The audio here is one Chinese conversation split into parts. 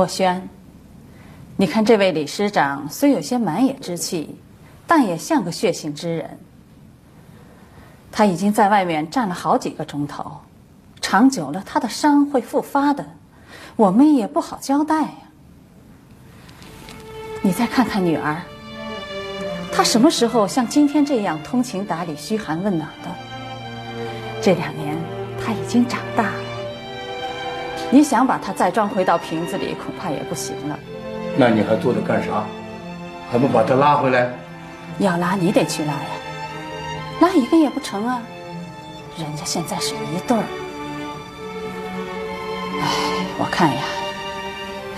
墨轩，你看这位李师长虽有些满野之气，但也像个血性之人。他已经在外面站了好几个钟头，长久了他的伤会复发的，我们也不好交代呀。你再看看女儿，她什么时候像今天这样通情达理、嘘寒问暖的？这两年她已经长大了。你想把它再装回到瓶子里，恐怕也不行了。那你还坐着干啥？还不把它拉回来？要拉你得去拉呀，拉一个也不成啊。人家现在是一对儿。哎，我看呀，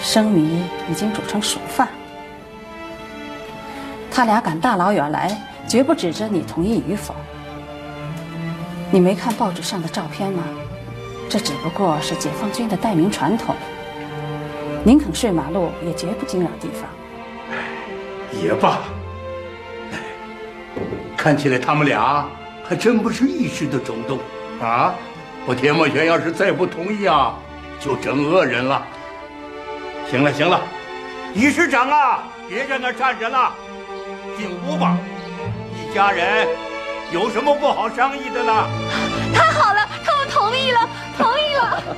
生米已经煮成熟饭。他俩敢大老远来，绝不指着你同意与否。你没看报纸上的照片吗？这只不过是解放军的待命传统。宁肯睡马路，也绝不惊扰地方。也罢，看起来他们俩还真不是一时的冲动啊！我田墨轩要是再不同意啊，就整恶人了。行了行了，李师长啊，别在那站着了，进屋吧。一家人有什么不好商议的呢？太好了，他们同意了。同意了。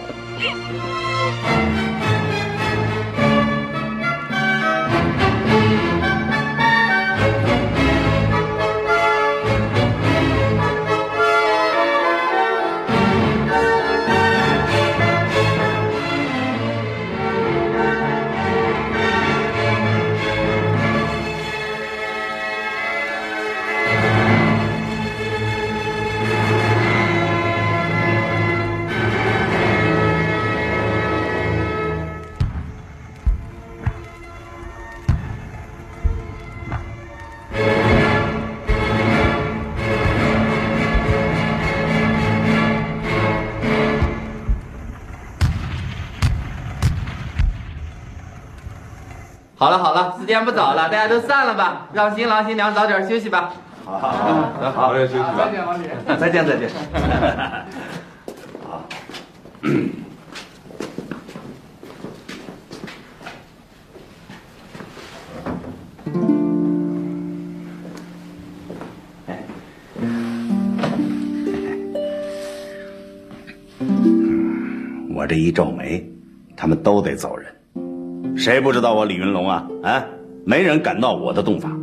好了好了，时间不早了，大家都散了吧，让新郎新娘早点休息吧。好，好，好，好，好，休息吧。再见，王姐。再见，再见。好。我这一皱眉，他们都得走人。谁不知道我李云龙啊？啊，没人敢闹我的洞房。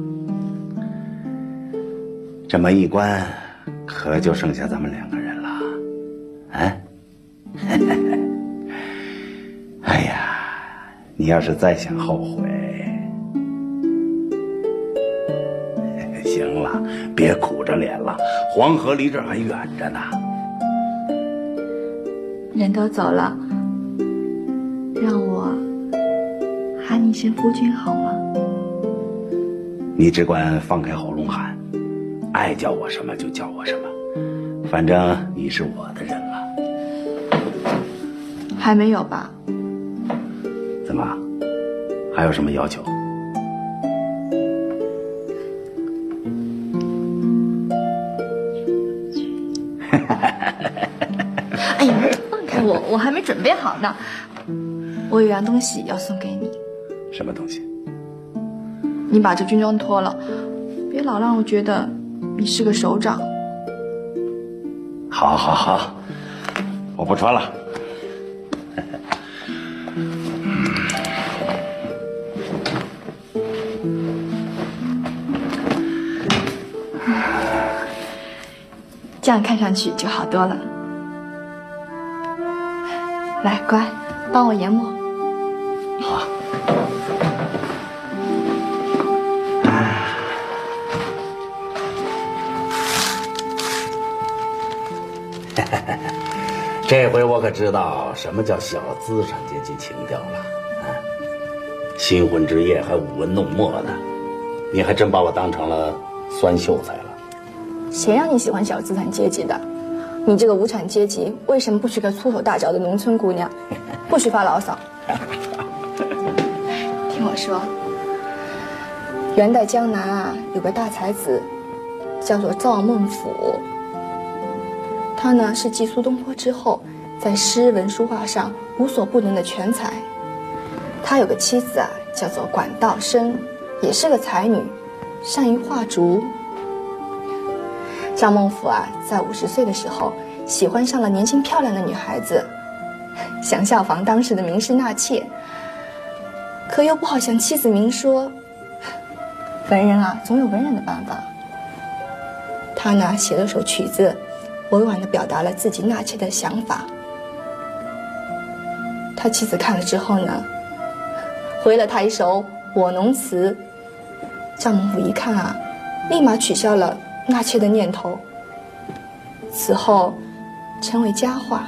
这门一关，可就剩下咱们两个人了。啊，哎呀，你要是再想后悔，行了，别苦着脸了。黄河离这还远着呢。人都走了，让我喊你。一声夫君好吗？你只管放开喉咙喊，爱叫我什么就叫我什么，反正你是我的人了。还没有吧？怎么？还有什么要求？哎呀，放开我，我还没准备好呢。我有样东西要送给你。什么东西？你把这军装脱了，别老让我觉得你是个首长。好，好，好，我不穿了。这样看上去就好多了。来，乖，帮我研磨。这回我可知道什么叫小资产阶级情调了。啊，新婚之夜还舞文弄墨的，你还真把我当成了酸秀才了。谁让你喜欢小资产阶级的？你这个无产阶级，为什么不娶个粗手大脚的农村姑娘？不许发牢骚！听我说，元代江南啊，有个大才子，叫做赵孟俯。他呢是继苏东坡之后，在诗文书画上无所不能的全才。他有个妻子啊，叫做管道升，也是个才女，善于画竹。赵孟俯啊，在五十岁的时候，喜欢上了年轻漂亮的女孩子，想效仿当时的名士纳妾，可又不好向妻子明说。文人啊，总有文人的办法。他呢，写了首曲子，委婉地表达了自己纳妾的想法。他妻子看了之后呢，回了他一首《我侬词》。赵孟俯一看啊，立马取消了。纳妾的念头，此后成为佳话。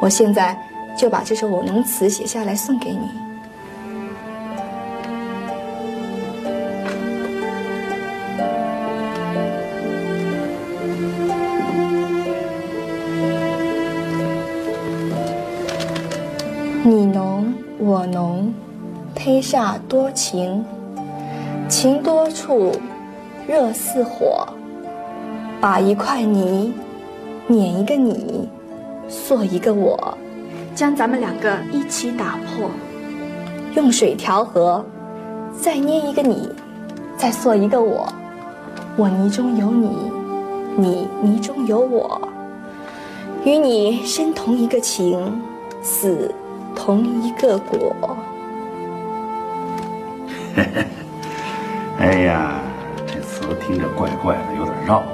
我现在就把这首《我侬词》写下来送给。你我浓，胚煞多情，情多处。热似火，把一块泥碾一个你，塑一个我，将咱们两个一起打破。用水调和，再捏一个你，再塑一个我。我泥中有你，你泥中有我，与你生同一个情，死同一个果。哎呀！这词听着怪怪的，有点绕啊。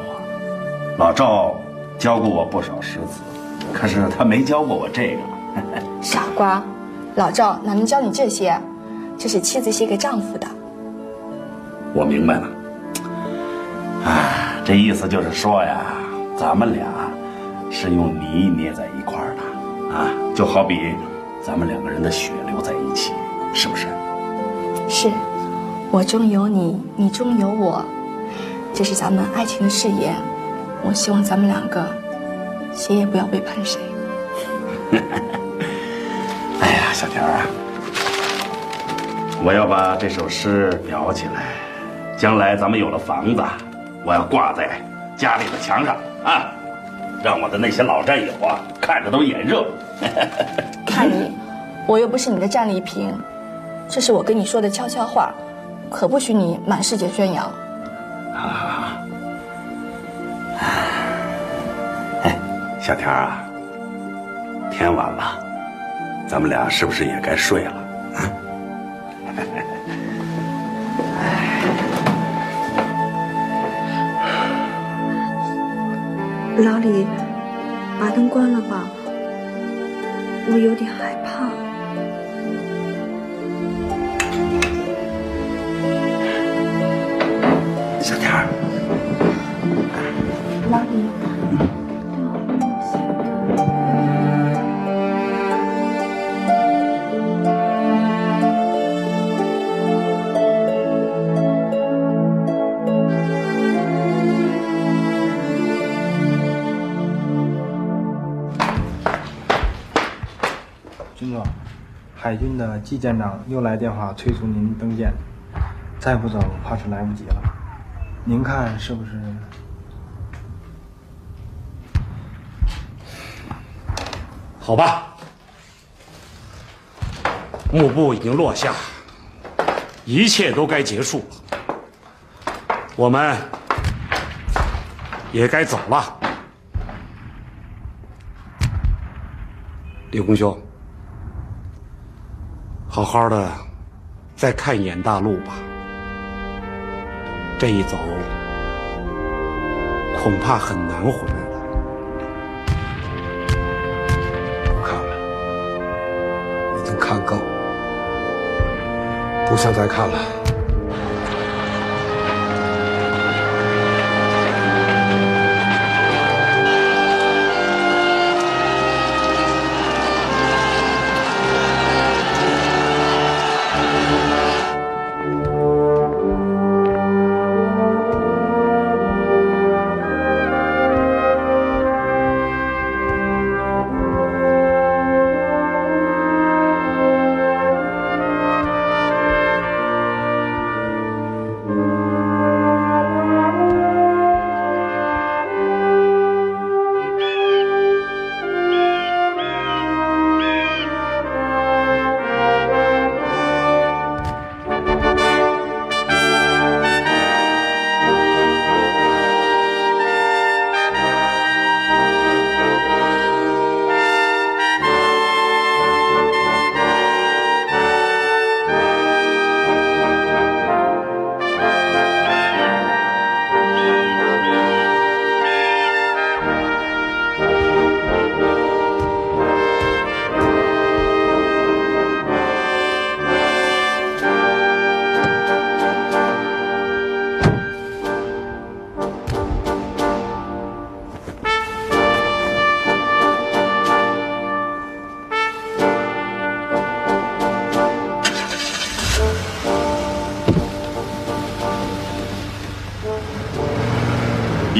老赵教过我不少诗词，可是他没教过我这个。傻瓜，老赵哪能教你这些？这是妻子写给丈夫的。我明白了。啊，这意思就是说呀，咱们俩是用泥捏在一块儿的啊，就好比咱们两个人的血流在一起，是不是？是，我中有你，你中有我。这是咱们爱情的誓言，我希望咱们两个谁也不要背叛谁。哎呀，小田啊，我要把这首诗裱起来，将来咱们有了房子，我要挂在家里的墙上啊，让我的那些老战友啊看着都眼热。看你，我又不是你的战利品，这是我跟你说的悄悄话，可不许你满世界宣扬。啊，哎，小田啊，天晚了，咱们俩是不是也该睡了？啊，老李，把灯关了吧，我有点害怕。海军的季舰长又来电话催促您登舰，再不走怕是来不及了。您看是不是？好吧，幕布已经落下，一切都该结束了，我们也该走了。李红兄，好好的再看一眼大陆吧。这一走，恐怕很难回来了。不看了，已经看够，不想再看了。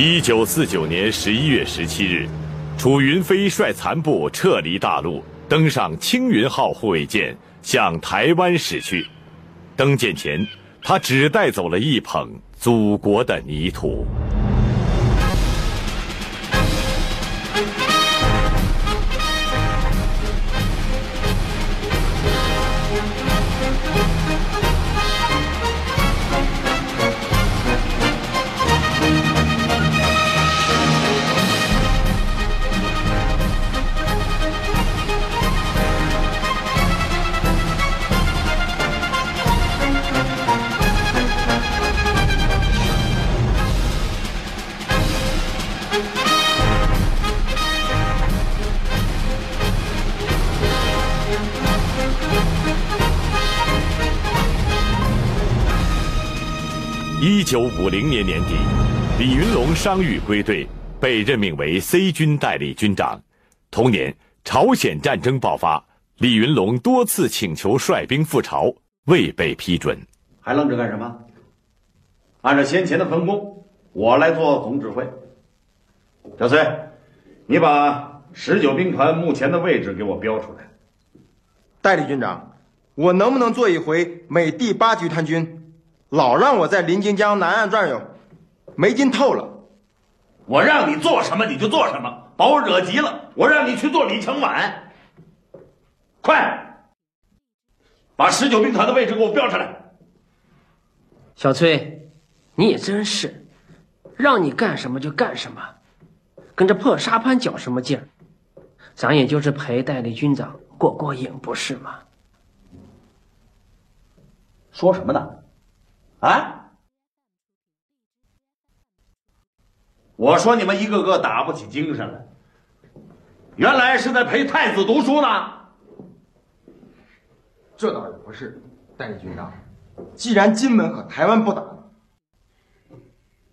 一九四九年十一月十七日，楚云飞率残部撤离大陆，登上青云号护卫舰，向台湾驶去。登舰前，他只带走了一捧祖国的泥土。五零年年底，李云龙伤愈归队，被任命为 C 军代理军长。同年，朝鲜战争爆发，李云龙多次请求率兵赴朝，未被批准。还愣着干什么？按照先前的分工，我来做总指挥。小崔，你把十九兵团目前的位置给我标出来。代理军长，我能不能做一回美第八集团军？老让我在临津江南岸转悠，没劲透了。我让你做什么你就做什么，把我惹急了，我让你去做李承晚。快，把十九兵团的位置给我标出来。小崔，你也真是，让你干什么就干什么，跟这破沙盘较什么劲儿？咱也就是陪代理军长过过瘾，不是吗？说什么呢？啊！我说你们一个个打不起精神来，原来是在陪太子读书呢。这倒也不是，代理军长，既然金门和台湾不打了，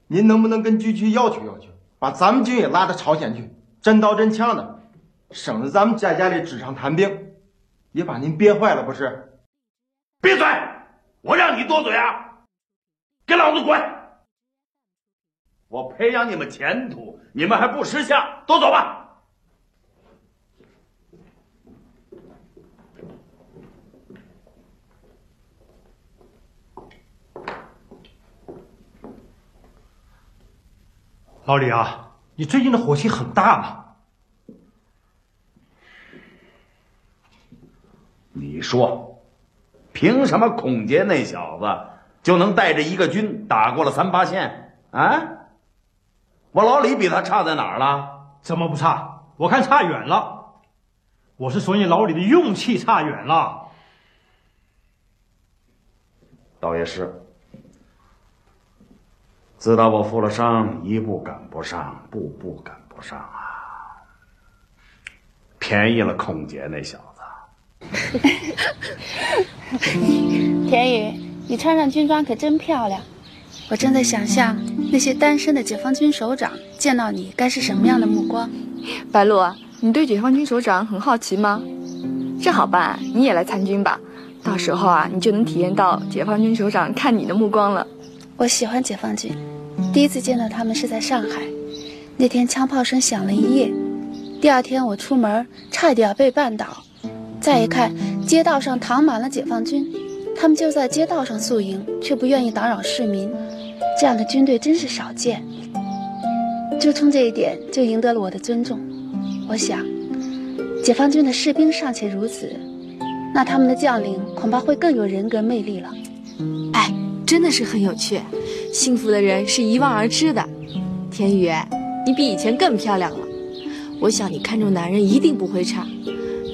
您能不能跟军区要求要求，把咱们军也拉到朝鲜去，真刀真枪的，省得咱们在家里纸上谈兵，也把您憋坏了不是？闭嘴！我让你多嘴啊！给老子滚！我培养你们前途你们还不识相都走吧！老李啊你最近的火气很大嘛你说凭什么孔杰那小子就能带着一个军打过了三八线啊？我老李比他差在哪儿了？怎么不差？我看差远了。我是说你老李的勇气差远了。倒也是，自打我负了伤，一步赶不上，步步赶不上啊！便宜了孔杰那小子。田宇，你穿上军装可真漂亮。我正在想象那些单身的解放军首长见到你该是什么样的目光。白露，你对解放军首长很好奇吗？这好办，你也来参军吧。到时候啊，你就能体验到解放军首长看你的目光了。我喜欢解放军，第一次见到他们是在上海，那天枪炮声响了一夜，第二天我出门差一点被绊倒。再一看，街道上躺满了解放军，他们就在街道上宿营，却不愿意打扰市民。这样的军队真是少见。就冲这一点，就赢得了我的尊重。我想，解放军的士兵尚且如此，那他们的将领恐怕会更有人格魅力了。哎，真的是很有趣。幸福的人是一望而知的。田雨，你比以前更漂亮了。我想你看中男人一定不会差。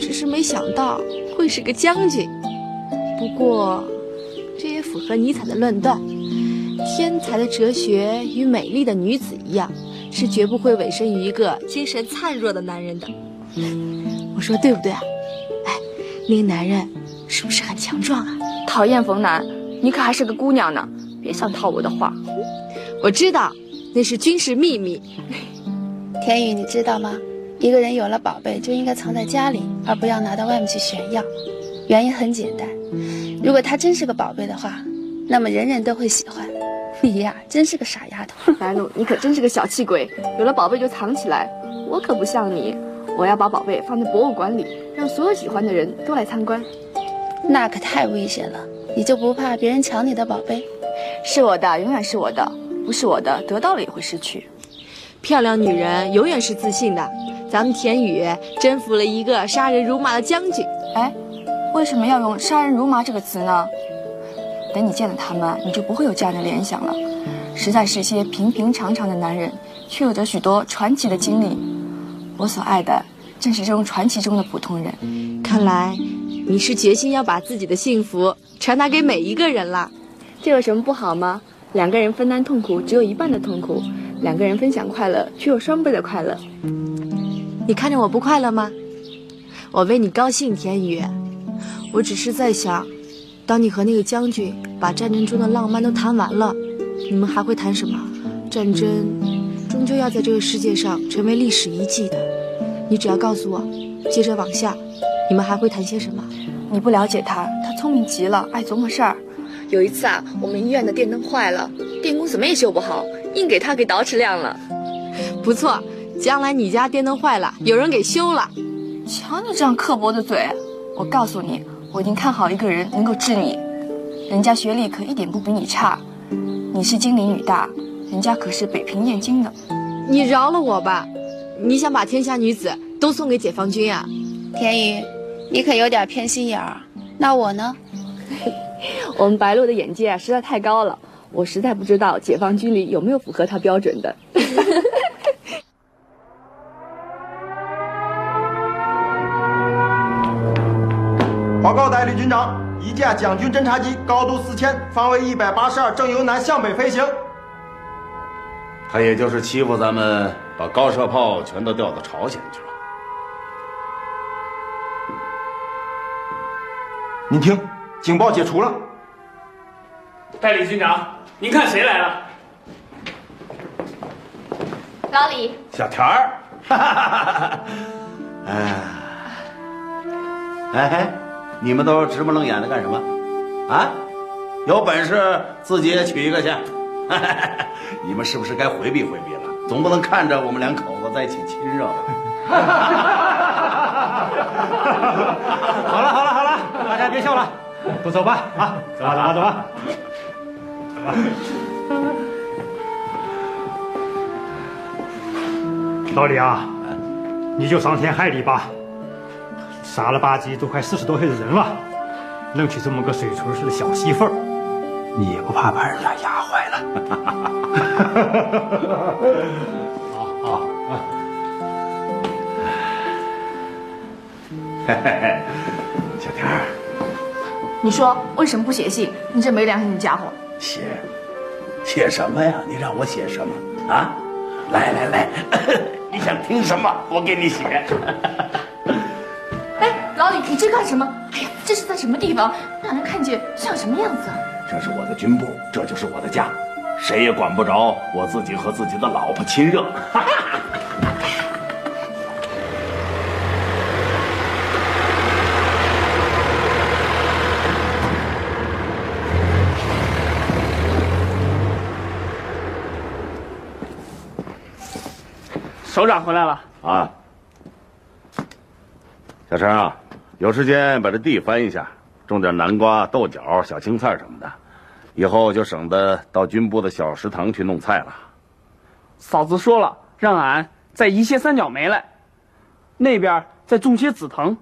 只是没想到会是个将军，不过这也符合尼采的论断：天才的哲学与美丽的女子一样，是绝不会委身于一个精神灿弱的男人的。我说对不对啊？哎，那个男人是不是很强壮啊？讨厌冯楠，你可还是个姑娘呢，别想套我的话。我知道，那是军事秘密。田宇，你知道吗？一个人有了宝贝，就应该藏在家里，而不要拿到外面去炫耀。原因很简单，如果他真是个宝贝的话，那么人人都会喜欢。你呀，真是个傻丫头。白露，你可真是个小气鬼，有了宝贝就藏起来。我可不像你，我要把宝贝放在博物馆里，让所有喜欢的人都来参观。那可太危险了。你就不怕别人抢你的宝贝？是我的，永远是我的；不是我的，得到了也会失去。漂亮女人永远是自信的。咱们田雨征服了一个杀人如麻的将军，哎，为什么要用“杀人如麻”这个词呢？等你见了他们，你就不会有这样的联想了。实在是些平平常常的男人，却有着许多传奇的经历。我所爱的正是这种传奇中的普通人。看来你是决心要把自己的幸福传达给每一个人了。这有什么不好吗？两个人分担痛苦，只有一半的痛苦；两个人分享快乐，却有双倍的快乐。你看着我不快乐吗？我为你高兴，田宇。我只是在想，当你和那个将军把战争中的浪漫都谈完了，你们还会谈什么？战争终究要在这个世界上成为历史遗迹的。你只要告诉我，接着往下，你们还会谈些什么？你不了解他，他聪明极了，爱琢磨事儿。有一次啊，我们医院的电灯坏了，电工怎么也修不好，硬给他给捯饬亮了。不错。将来你家电灯坏了，有人给修了。瞧你这样刻薄的嘴！我告诉你，我已经看好一个人能够治你。人家学历可一点不比你差，你是金陵女大，人家可是北平燕京的。你饶了我吧！你想把天下女子都送给解放军啊？田宇，你可有点偏心眼儿。那我呢？我们白露的眼界啊实在太高了，我实在不知道解放军里有没有符合她标准的。长，一架蒋军侦察机，高度四千，方位一百八十二，正由南向北飞行。他也就是欺负咱们，把高射炮全都调到朝鲜去了。您听，警报解除了。代理军长，您看谁来了？老李。小田儿。哎，哎。你们都直不愣眼的干什么？啊，有本事自己也娶一个去。你们是不是该回避回避了？总不能看着我们两口子在一起亲热吧？好了好了好了，大家别笑了，都走吧啊，走吧走吧走吧，走吧。老李啊，你就伤天害理吧，傻了吧唧都快四十多岁的人了，弄起这么个水锤似的小媳妇儿，你也不怕把人家压坏了？好好。嘿嘿嘿，小田儿，你说为什么不写信？你这没良心的家伙！写，写什么呀？你让我写什么啊？来来来，你想听什么？我给你写。你这干什么？哎呀，这是在什么地方？让人看见像什么样子啊？这是我的军部，这就是我的家，谁也管不着我自己和自己的老婆亲热。首长回来了啊，小陈啊，有时间把这地翻一下，种点南瓜、豆角、小青菜什么的，以后就省得到军部的小食堂去弄菜了。嫂子说了，让俺再移些三角梅来，那边再种些紫藤，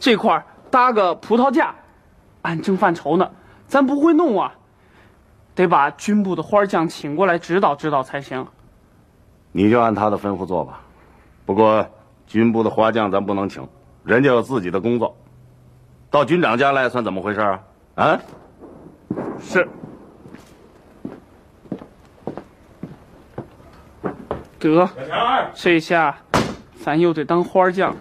这块搭个葡萄架。俺正犯愁呢，咱不会弄啊，得把军部的花匠请过来指导指导才行。你就按他的吩咐做吧，不过军部的花匠咱不能请，人家有自己的工作。到军长家来算怎么回事啊？啊？是。得，这下咱又得当花匠。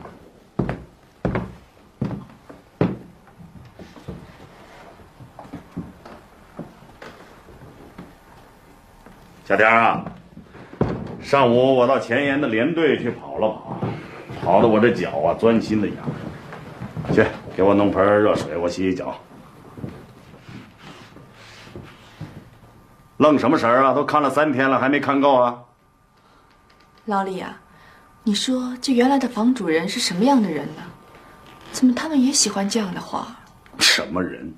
小田啊。上午我到前沿的连队去跑了跑，跑的我这脚啊钻心的痒。去，给我弄盆热水，我洗洗脚。愣什么神啊？都看了三天了，还没看够啊？老李啊，你说这原来的房主人是什么样的人呢？怎么他们也喜欢这样的画？什么人？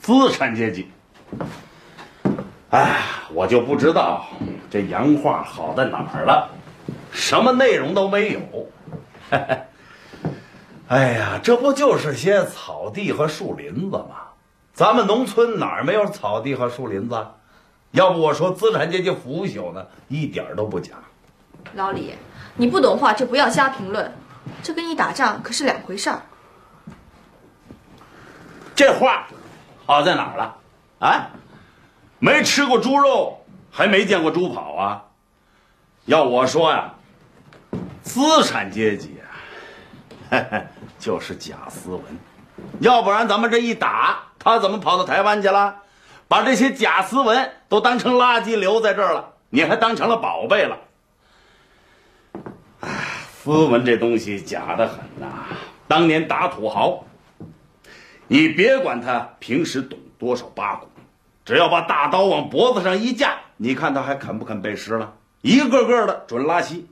资产阶级。哎，我就不知道这洋画好在哪儿了，什么内容都没有。哎呀，这不就是些草地和树林子吗？咱们农村哪儿没有草地和树林子？要不我说资产阶级腐朽呢，一点都不假。老李，你不懂话就不要瞎评论，这跟你打仗可是两回事儿。这话好在哪儿了？啊？没吃过猪肉，还没见过猪跑啊！要我说呀，资产阶级啊，就是假斯文，要不然咱们这一打，他怎么跑到台湾去了？把这些假斯文都当成垃圾留在这儿了，你还当成了宝贝了。哎，斯文这东西假的很呐！当年打土豪，你别管他平时懂多少八股。只要把大刀往脖子上一架，你看他还肯不肯背诗了？一个个的准拉稀。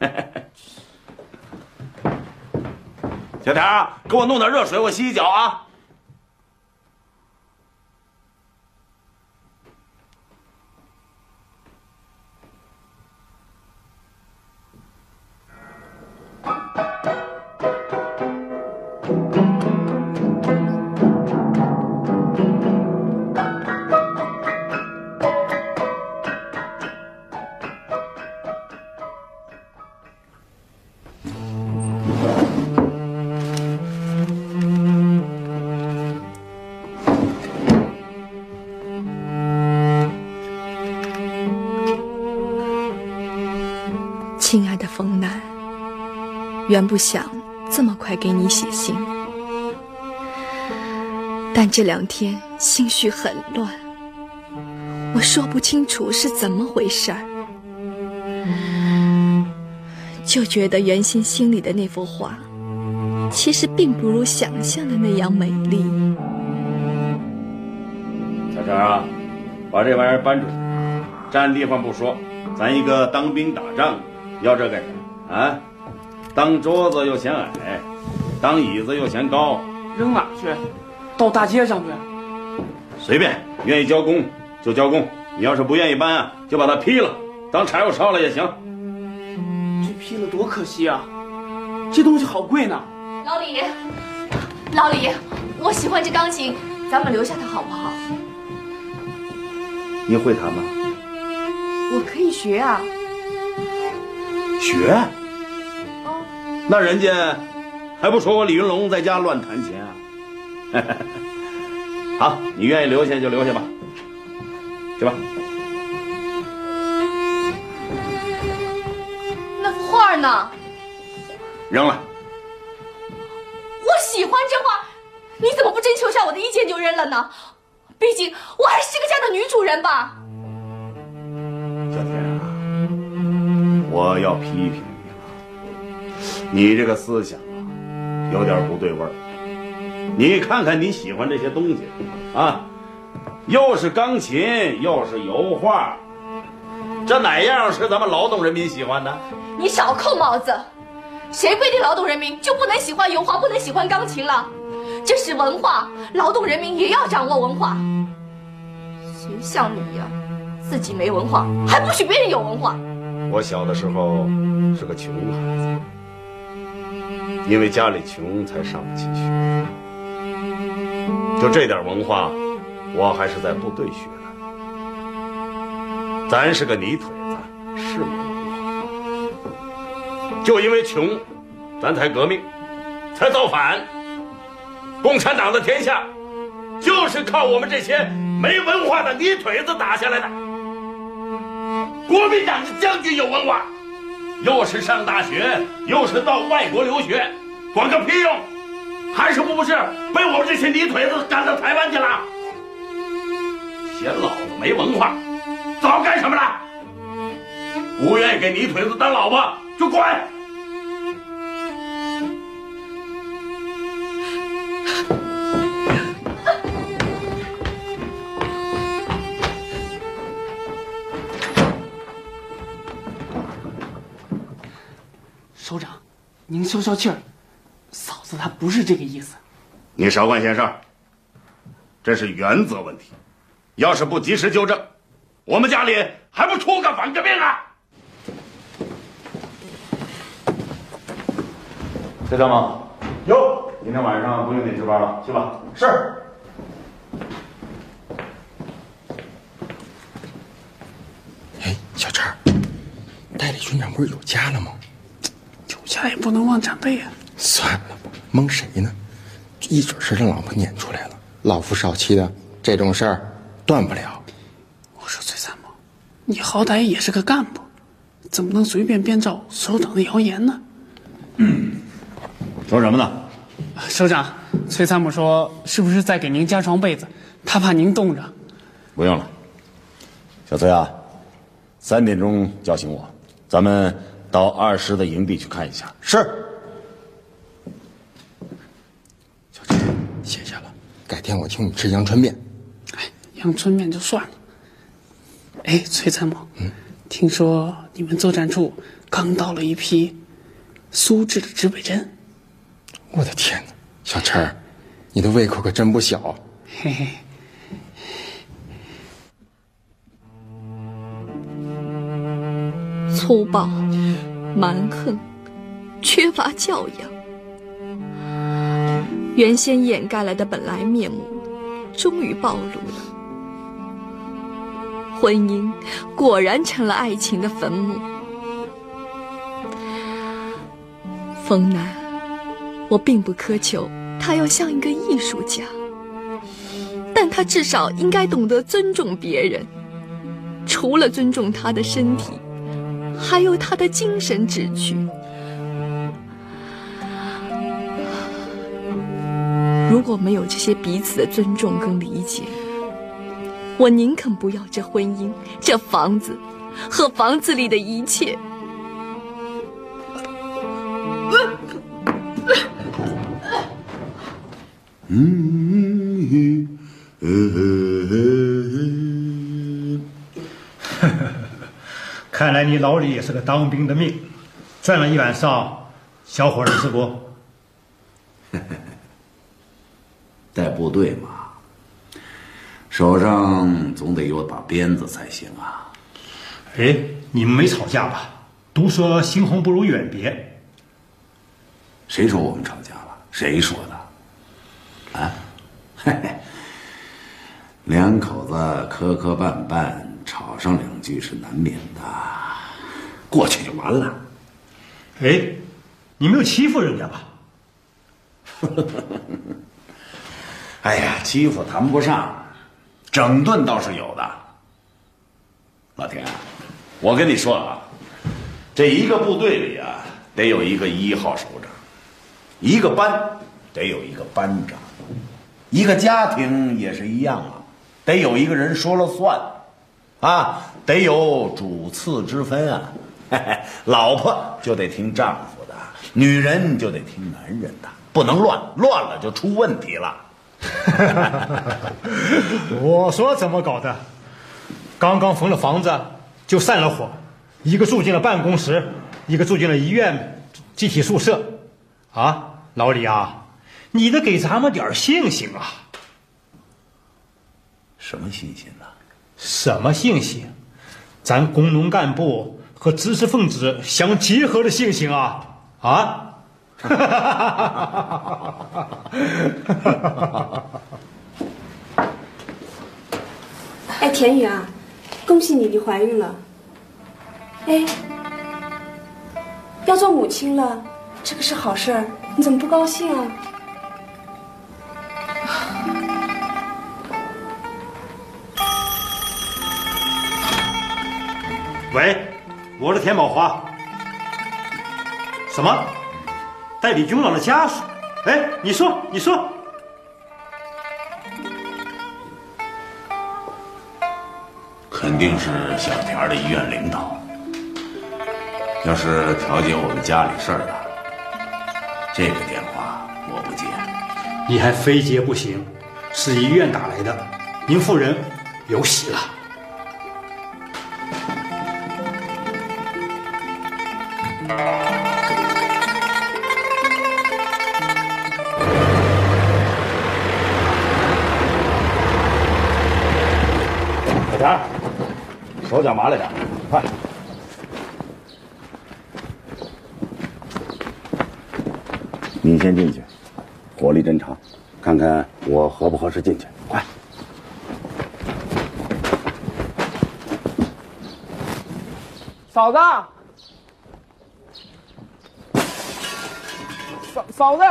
小田啊，给我弄点热水，我洗洗脚啊。原不想这么快给你写信，但这两天心绪很乱，我说不清楚是怎么回事儿，就觉得袁心心里的那幅画，其实并不如想象的那样美丽。小陈啊，把这玩意儿搬出去，占地方不说，咱一个当兵打仗，要这干啥啊？当桌子又嫌矮，当椅子又嫌高，扔哪去？到大街上去？随便，愿意交工就交工。你要是不愿意搬啊，就把它劈了，当柴火烧了也行。这劈了多可惜啊！这东西好贵呢。老李，老李，我喜欢这钢琴，咱们留下它好不好？你会弹吗？我可以学啊。学？那人家还不说我李云龙在家乱弹琴啊？好，你愿意留下就留下吧。去吧。那幅画呢？扔了。我喜欢这画，你怎么不征求下我的意见就扔了呢？毕竟我还是这个家的女主人吧。小天啊，我要批评你这个思想啊，有点不对味儿。你看看你喜欢这些东西，啊，又是钢琴，又是油画，这哪样是咱们劳动人民喜欢的？你少扣帽子！谁规定劳动人民就不能喜欢油画，不能喜欢钢琴了？这是文化，劳动人民也要掌握文化。谁像你呀，自己没文化，还不许别人有文化。我小的时候是个穷孩子，因为家里穷才上不起学。就这点文化，我还是在部队学的。咱是个泥腿子，是没文化。就因为穷，咱才革命，才造反。共产党的天下，就是靠我们这些没文化的泥腿子打下来的。国民党的将军有文化，又是上大学，又是到外国留学，管个屁用！还是不是被我们这些泥腿子赶到台湾去了？嫌老子没文化，早干什么了？不愿意给泥腿子当老婆就滚！您消消气儿，嫂子她不是这个意思。你少管闲事儿，这是原则问题。要是不及时纠正，我们家里还不出个反革命啊！崔参谋，有，今天晚上不用你值班了，去吧。是。哎，小陈，代理军长不是有家了吗？有家也不能忘长辈啊。算了吧，蒙谁呢？一准是让老婆撵出来了。老夫少妻的这种事儿，断不了。我说崔参谋，你好歹也是个干部，怎么能随便编造首长的谣言呢？说什么呢？首长，崔参谋说是不是在给您加床被子？他怕您冻着。不用了，小崔啊，三点钟叫醒我，咱们到二师的营地去看一下。是。小陈谢谢了，改天我请你吃阳春面。哎阳春面就算了。哎，崔参谋，嗯，听说你们作战处刚到了一批苏制的指北针。我的天哪，小陈儿，你的胃口可真不小。嘿嘿。粗暴、蛮横、缺乏教养，原先掩盖了的本来面目，终于暴露了。婚姻果然成了爱情的坟墓。冯南，我并不苛求他要像一个艺术家，但他至少应该懂得尊重别人，除了尊重他的身体。还有他的精神志趣。如果没有这些彼此的尊重跟理解，我宁肯不要这婚姻、这房子和房子里的一切。嗯，看来你老李也是个当兵的命，赚了一晚上小伙子是 不？带部队嘛，手上总得有把鞭子才行啊。哎，你们没吵架吧？都说新婚不如远别。谁说我们吵架了？谁说的？啊？嘿嘿，两口子磕磕绊绊，吵上两句是难免的，过去就完了。哎，你没有欺负人家吧？哎呀，欺负谈不上，整顿倒是有的。老田，我跟你说啊，这一个部队里啊，得有一个一号首长，一个班得有一个班长，一个家庭也是一样啊，得有一个人说了算，啊，得有主次之分啊。嘿嘿，老婆就得听丈夫的，女人就得听男人的，不能乱，乱了就出问题了。我说怎么搞的？刚刚缝了房子就散了伙，一个住进了办公室，一个住进了医院集体宿舍。啊，老李啊，你得给咱们点信心啊！什么信心呢？什么信心？咱工农干部和知识分子相结合的信心啊！啊！哎，田雨啊，恭喜你，你怀孕了。哎，要做母亲了，这个是好事儿，你怎么不高兴啊？喂，我是田宝华。什么？代理军长的家属？哎，你说，你说。肯定是小田的医院领导。要是调解我们家里事儿的，这个电话我不接。你还非接不行，是医院打来的，您夫人有喜了。先进去，火力侦查，看看我合不合适进去。快！嫂子，嫂嫂子，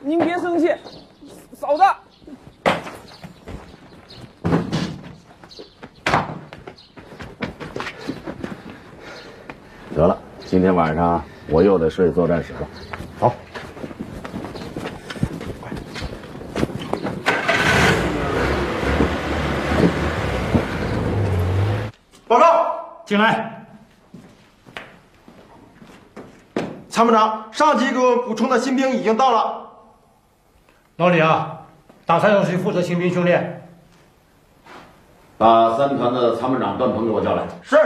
您别生气，嫂子。得了，今天晚上我又得睡作战室了。走。报告，进来。参谋长，上级给我补充的新兵已经到了。老李啊，打算由谁负责新兵训练？把三团的参谋长段鹏给我叫来。是。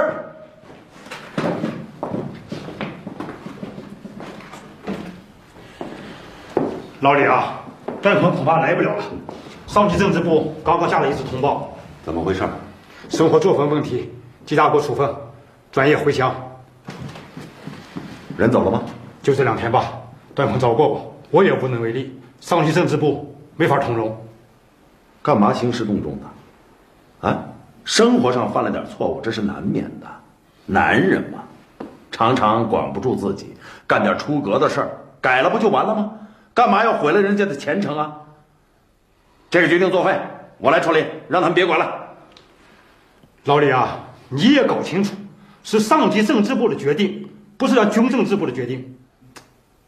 老李啊，段鹏恐怕来不了了。上级政治部刚刚下了一次通报，怎么回事？生活作风问题，记大过处分，转业回乡。人走了吗？就这两天吧。段鹏找过我，我也无能为力。上级政治部没法通融。干嘛兴师动众的？啊，生活上犯了点错误，这是难免的。男人嘛，常常管不住自己，干点出格的事儿，改了不就完了吗？干嘛要毁了人家的前程啊？这个决定作废，我来处理，让他们别管了。老李啊，你也搞清楚，是上级政治部的决定，不是让军政治部的决定。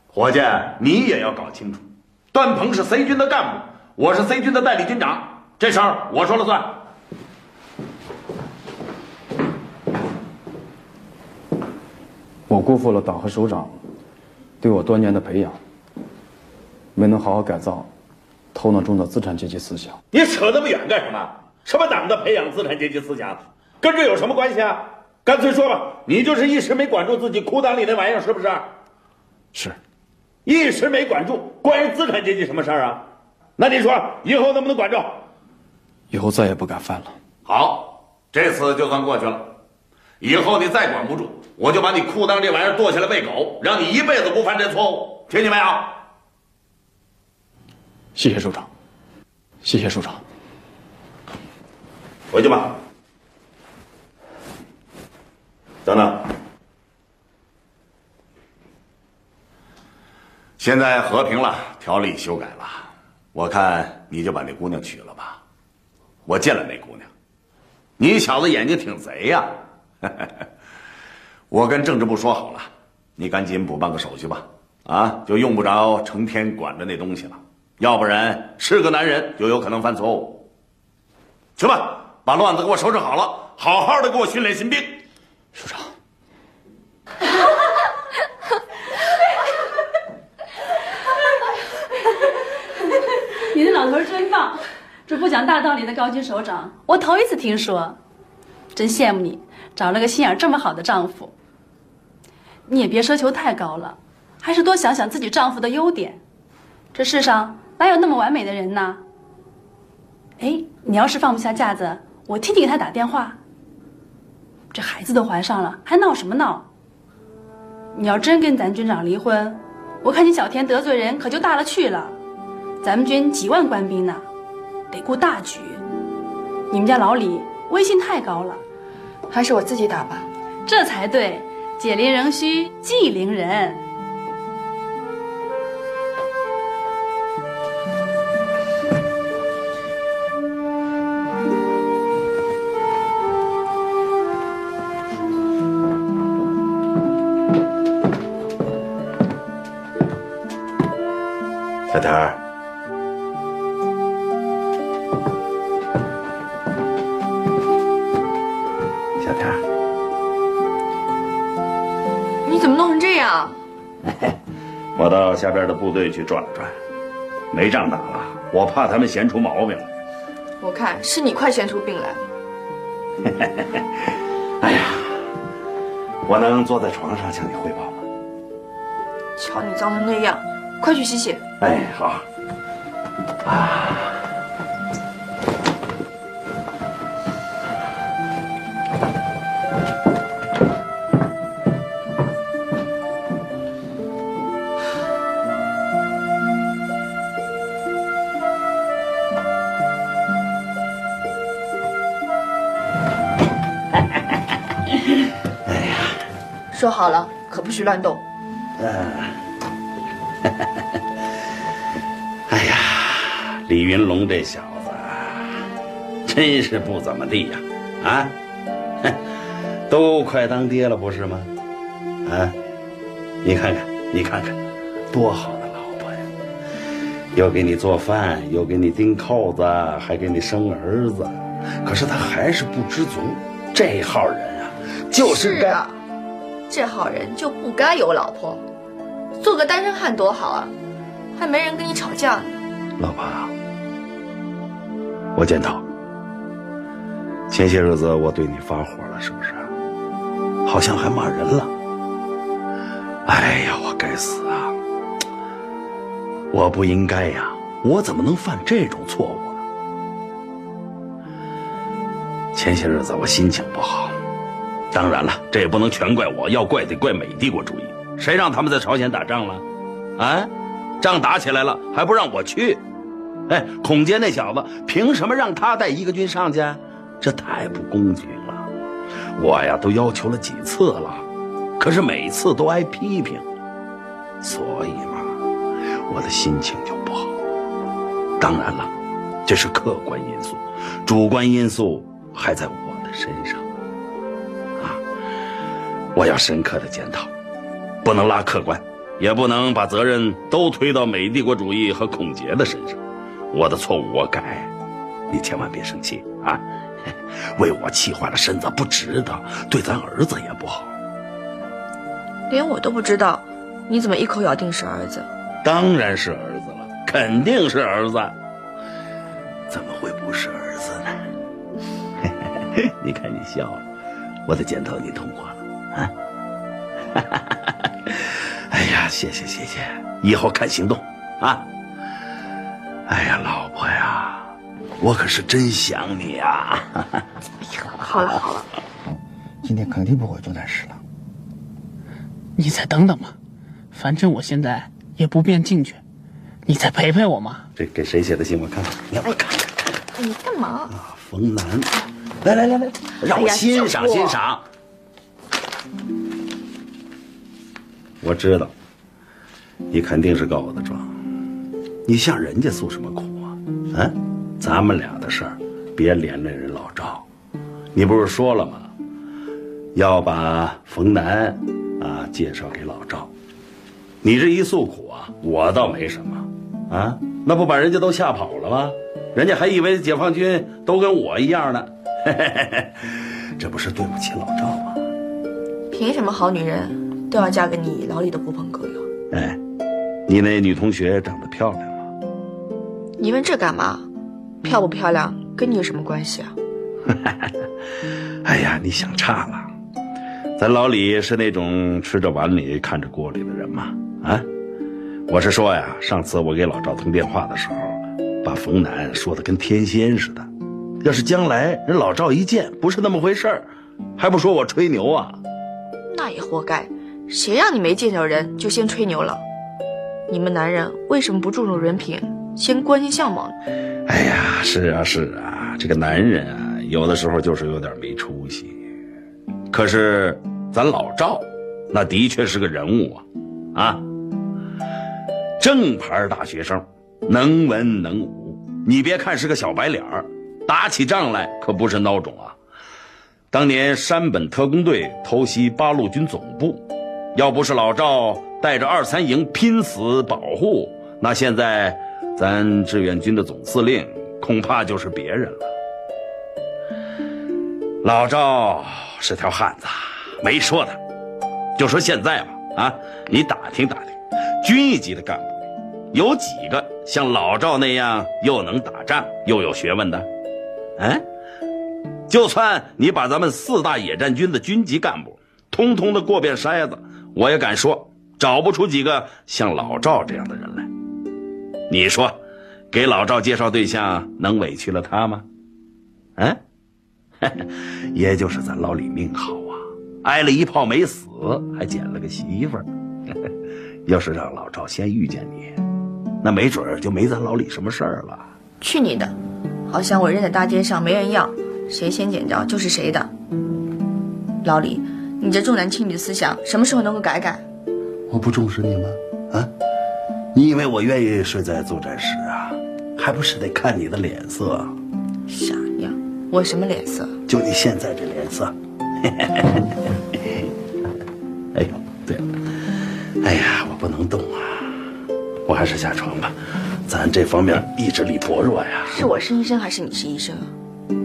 伙计，你也要搞清楚，段鹏是 C 军的干部，我是 C 军的代理军长，这事儿我说了算。我辜负了党和首长对我多年的培养，没能好好改造头脑中的资产阶级思想。你扯那么远干什么？什么党的培养资产阶级思想，跟这有什么关系啊？干脆说吧，你就是一时没管住自己裤裆里那玩意儿，是不是？是，一时没管住，关于资产阶级什么事儿啊？那你说以后能不能管住？以后再也不敢犯了。好，这次就算过去了。以后你再管不住，我就把你裤裆这玩意儿剁下来喂狗，让你一辈子不犯这错误，听见没有？谢谢首长，谢谢首长。回去吧。等等，现在和平了，条例修改了，我看你就把那姑娘娶了吧。我见了那姑娘，你小子眼睛挺贼呀！我跟政治部说好了，你赶紧补办个手续吧，啊，就用不着成天管着那东西了。要不然是个男人就有可能犯错误。去吧，把乱子给我收拾好了，好好的给我训练新兵。首长，你那老头真棒，这不讲大道理的高级首长，我头一次听说，真羡慕你，找了个心眼这么好的丈夫。你也别奢求太高了，还是多想想自己丈夫的优点。这世上哪有那么完美的人呢？哎，你要是放不下架子，我替你给他打电话。这孩子都怀上了，还闹什么闹？你要真跟咱军长离婚，我看你小田得罪人可就大了去了。咱们军几万官兵呢，得顾大局。你们家老李威信太高了，还是我自己打吧。这才对，解铃仍需系铃人。小田儿，小田儿，你怎么弄成这样？我到下边的部队去转了转，没仗打了，我怕他们闲出毛病来。我看是你快闲出病来了。哎呀，我能坐在床上向你汇报吗？瞧你脏成那样，快去洗洗。哎，好。啊，说好了，可不许乱动。嗯，李云龙这小子真是不怎么地呀！啊，哼，都快当爹了不是吗？啊，你看看，你看看，多好的老婆呀！又给你做饭，又给你钉扣子，还给你生儿子。可是他还是不知足，这号人啊，就是该。啊，这号人就不该有老婆，做个单身汉多好啊，还没人跟你吵架呢。老婆，我检讨，前些日子我对你发火了，是不是？好像还骂人了。哎呀，我该死啊！我不应该呀，我怎么能犯这种错误呢？前些日子我心情不好，当然了，这也不能全怪我，要怪得怪美帝国主义。谁让他们在朝鲜打仗了？啊，仗打起来了还不让我去？哎，孔杰那小子凭什么让他带一个军上去？这太不公平了！我呀都要求了几次了，可是每次都挨批评，所以嘛，我的心情就不好。当然了，这是客观因素，主观因素还在我的身上。啊，我要深刻的检讨，不能拉客观，也不能把责任都推到美帝国主义和孔杰的身上。我的错误我改，你千万别生气啊！为我气坏了身子不值得，对咱儿子也不好。连我都不知道，你怎么一口咬定是儿子？当然是儿子了，肯定是儿子，怎么会不是儿子呢？你看你笑了，我的检讨你通过了啊！哎呀，谢谢谢谢，以后看行动啊！哎呀，老婆呀，我可是真想你 呀！好了好了，今今天肯定不会做难事了。你再等等吧，反正我现在也不便进去，你再陪陪我嘛。这给谁写的信？我看看，你让我看看。哎，你干嘛？冯楠，来来来来，让我欣赏欣赏。我知道，你肯定是告我的状。你向人家诉什么苦啊？啊，咱们俩的事儿，别连累人老赵。你不是说了吗？要把冯楠啊介绍给老赵。你这一诉苦啊，我倒没什么，啊，那不把人家都吓跑了吗？人家还以为解放军都跟我一样呢。嘿嘿嘿这不是对不起老赵吗？凭什么好女人都要嫁给你老李的狐朋狗友？哎，你那女同学长得漂亮吗？你问这干嘛？漂不漂亮跟你有什么关系啊？哎呀，你想差了。咱老李是那种吃着碗里看着锅里的人吗？啊，我是说呀，上次我给老赵通电话的时候，把冯楠说的跟天仙似的。要是将来人老赵一见不是那么回事儿，还不说我吹牛啊？那也活该，谁让你没见着人就先吹牛了？你们男人为什么不注重人品，先关心相貌？哎呀，是啊是啊，这个男人啊，有的时候就是有点没出息。可是咱老赵，那的确是个人物啊，啊，正牌大学生，能文能武。你别看是个小白脸儿。打起仗来可不是孬种啊！当年山本特工队偷袭八路军总部，要不是老赵带着二三营拼死保护，那现在咱志愿军的总司令恐怕就是别人了。老赵是条汉子，没说他。就说现在吧，啊，你打听打听，军一级的干部有几个像老赵那样又能打仗又有学问的？哎，就算你把咱们四大野战军的军级干部通通的过遍筛子，我也敢说找不出几个像老赵这样的人。你说，给老赵介绍对象能委屈了他吗？嗯，也就是咱老李命好啊，挨了一炮没死，还捡了个媳妇儿。要是让老赵先遇见你，那没准就没咱老李什么事儿了。去你的！好像我扔在大街上没人要，谁先捡着就是谁的。老李，你这重男轻女思想什么时候能够改改？我不重视你吗？啊？你以为我愿意睡在作战室啊？还不是得看你的脸色。傻样，我什么脸色？就你现在这脸色。哎呦，对了，哎呀，我不能动啊，我还是下床吧。咱这方面意志力薄弱呀。是我是医生还是你是医生？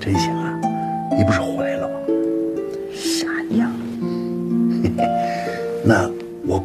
真行啊！你不是